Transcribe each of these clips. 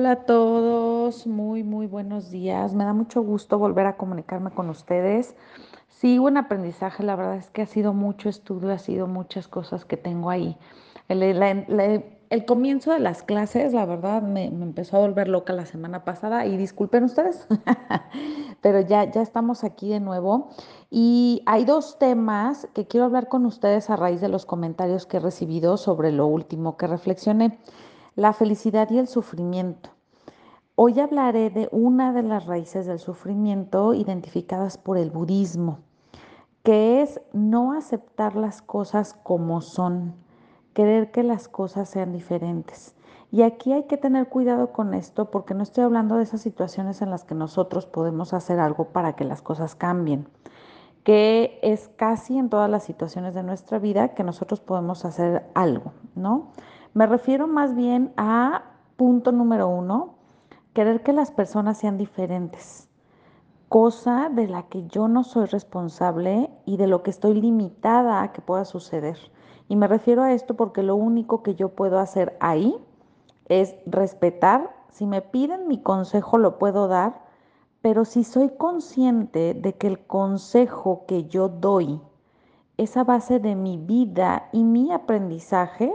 Hola a todos, muy, muy buenos días. Me da mucho gusto volver a comunicarme con ustedes. Sigo en aprendizaje, la verdad es que ha sido mucho estudio, ha sido muchas cosas que tengo ahí. El comienzo de las clases, la verdad, me, me empezó a volver loca la semana pasada y disculpen ustedes, pero ya, ya estamos aquí de nuevo. Y hay dos temas que quiero hablar con ustedes a raíz de los comentarios que he recibido sobre lo último que reflexioné, la felicidad y el sufrimiento. Hoy hablaré de una de las raíces del sufrimiento identificadas por el budismo, que es no aceptar las cosas como son, querer que las cosas sean diferentes. Y aquí hay que tener cuidado con esto porque no estoy hablando de esas situaciones en las que nosotros podemos hacer algo para que las cosas cambien, que es casi en todas las situaciones de nuestra vida que nosotros podemos hacer algo, ¿no? Me refiero más bien a punto número uno, querer que las personas sean diferentes, cosa de la que yo no soy responsable y de lo que estoy limitada a que pueda suceder. Y me refiero a esto porque lo único que yo puedo hacer ahí es respetar. Si me piden mi consejo, lo puedo dar, pero si soy consciente de que el consejo que yo doy es a base de mi vida y mi aprendizaje,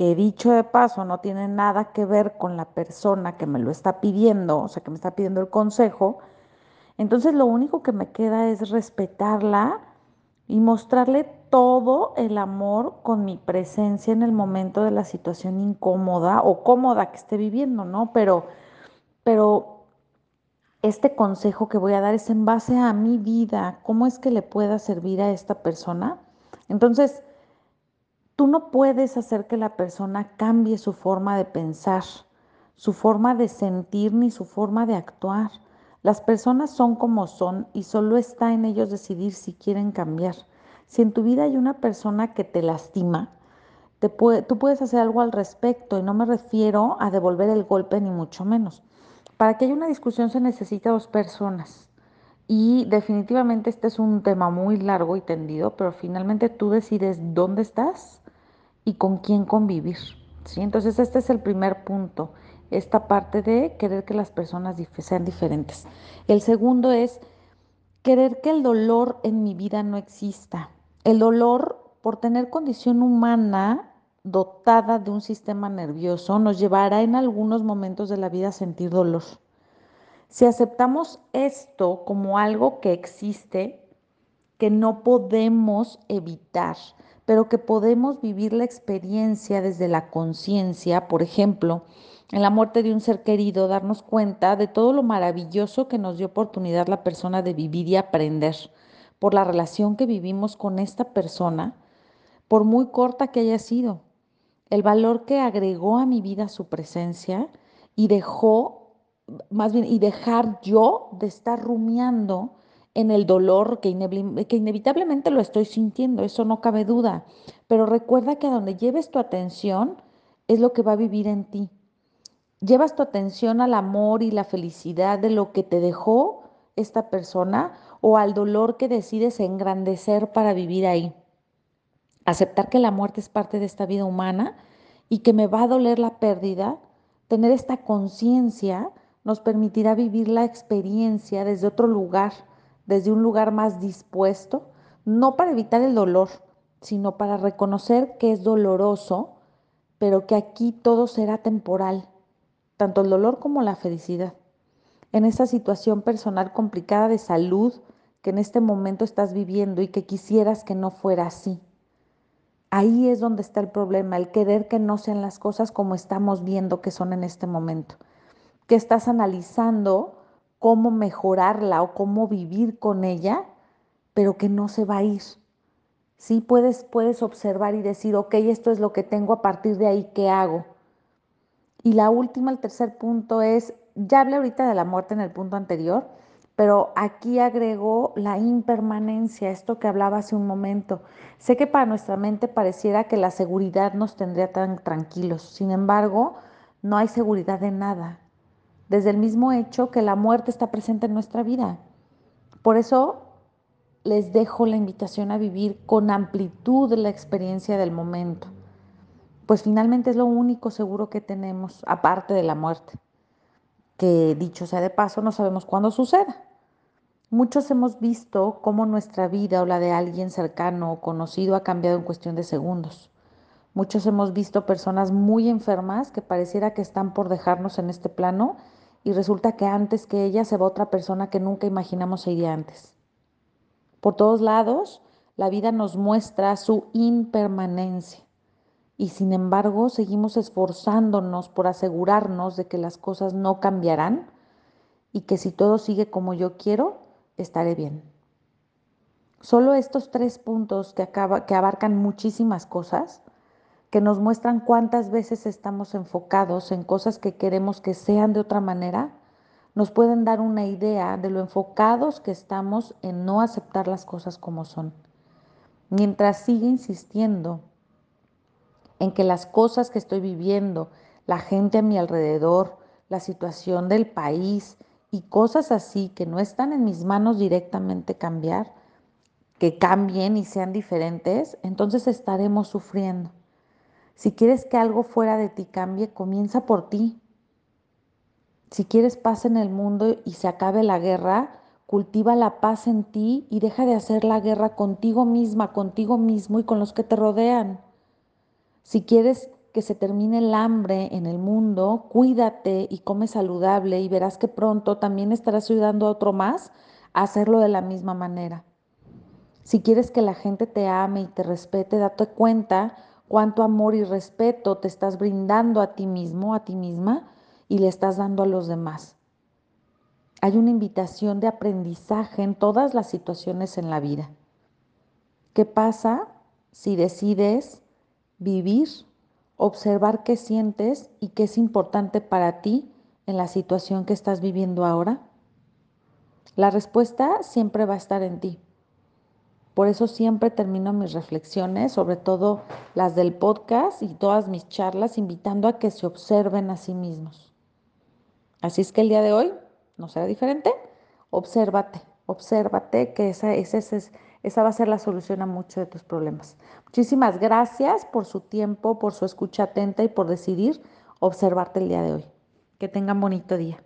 que dicho de paso no tiene nada que ver con la persona que me lo está pidiendo, o sea, que me está pidiendo el consejo, entonces lo único que me queda es respetarla y mostrarle todo el amor con mi presencia en el momento de la situación incómoda o cómoda que esté viviendo, ¿no? Pero, pero este consejo que voy a dar es en base a mi vida, cómo es que le pueda servir a esta persona. Entonces, tú no puedes hacer que la persona cambie su forma de pensar, su forma de sentir ni su forma de actuar. Las personas son como son y solo está en ellos decidir si quieren cambiar. Si en tu vida hay una persona que te lastima, te puede, tú puedes hacer algo al respecto y no me refiero a devolver el golpe ni mucho menos. Para que haya una discusión se necesita dos personas y definitivamente este es un tema muy largo y tendido, pero finalmente tú decides dónde estás y con quién convivir. ¿sí? Entonces este es el primer punto, esta parte de querer que las personas sean diferentes. El segundo es querer que el dolor en mi vida no exista. El dolor, por tener condición humana dotada de un sistema nervioso, nos llevará en algunos momentos de la vida a sentir dolor. Si aceptamos esto como algo que existe, que no podemos evitar, pero que podemos vivir la experiencia desde la conciencia, por ejemplo, en la muerte de un ser querido, darnos cuenta de todo lo maravilloso que nos dio oportunidad la persona de vivir y aprender por la relación que vivimos con esta persona, por muy corta que haya sido, el valor que agregó a mi vida su presencia y dejó, más bien, y dejar yo de estar rumiando en el dolor que, inevitablemente lo estoy sintiendo, eso no cabe duda. Pero recuerda que a donde lleves tu atención es lo que va a vivir en ti. Llevas tu atención al amor y la felicidad de lo que te dejó esta persona o al dolor que decides engrandecer para vivir ahí. Aceptar que la muerte es parte de esta vida humana y que me va a doler la pérdida, tener esta conciencia nos permitirá vivir la experiencia desde otro lugar desde un lugar más dispuesto, no para evitar el dolor, sino para reconocer que es doloroso, pero que aquí todo será temporal, tanto el dolor como la felicidad. En esa situación personal complicada de salud que en este momento estás viviendo y que quisieras que no fuera así. Ahí es donde está el problema, el querer que no sean las cosas como estamos viendo que son en este momento. Que estás analizando cómo mejorarla o cómo vivir con ella, pero que no se va a ir. Sí, puedes, puedes observar y decir, ok, esto es lo que tengo a partir de ahí, ¿qué hago? Y la última, el tercer punto es, ya hablé ahorita de la muerte en el punto anterior, pero aquí agrego la impermanencia, esto que hablaba hace un momento. Sé que para nuestra mente pareciera que la seguridad nos tendría tan tranquilos, sin embargo, no hay seguridad de nada desde el mismo hecho que la muerte está presente en nuestra vida. Por eso les dejo la invitación a vivir con amplitud la experiencia del momento, pues finalmente es lo único seguro que tenemos, aparte de la muerte. que dicho sea de paso, no sabemos cuándo suceda. Muchos hemos visto cómo nuestra vida o la de alguien cercano o conocido ha cambiado en cuestión de segundos. Muchos hemos visto personas muy enfermas que pareciera que están por dejarnos en este plano y resulta que antes que ella se va otra persona que nunca imaginamos se iría antes. Por todos lados, la vida nos muestra su impermanencia y sin embargo seguimos esforzándonos por asegurarnos de que las cosas no cambiarán y que si todo sigue como yo quiero, estaré bien. Solo estos tres puntos que, que abarcan muchísimas cosas, que nos muestran cuántas veces estamos enfocados en cosas que queremos que sean de otra manera, nos pueden dar una idea de lo enfocados que estamos en no aceptar las cosas como son. Mientras sigue insistiendo en que las cosas que estoy viviendo, la gente a mi alrededor, la situación del país y cosas así que no están en mis manos directamente cambiar, que cambien y sean diferentes, entonces estaremos sufriendo. Si quieres que algo fuera de ti cambie, comienza por ti. Si quieres paz en el mundo y se acabe la guerra, cultiva la paz en ti y deja de hacer la guerra contigo misma, contigo mismo y con los que te rodean. Si quieres que se termine el hambre en el mundo, cuídate y come saludable y verás que pronto también estarás ayudando a otro más a hacerlo de la misma manera. Si quieres que la gente te ame y te respete, date cuenta cuánto amor y respeto te estás brindando a ti mismo, a ti misma, y le estás dando a los demás. Hay una invitación de aprendizaje en todas las situaciones en la vida. ¿Qué pasa si decides vivir, observar qué sientes y qué es importante para ti en la situación que estás viviendo ahora? La respuesta siempre va a estar en ti. Por eso siempre termino mis reflexiones, sobre todo las del podcast y todas mis charlas, invitando a que se observen a sí mismos. Así es que el día de hoy no será diferente. Obsérvate, obsérvate que esa, esa, esa va a ser la solución a muchos de tus problemas. Muchísimas gracias por su tiempo, por su escucha atenta y por decidir observarte el día de hoy. Que tengan bonito día.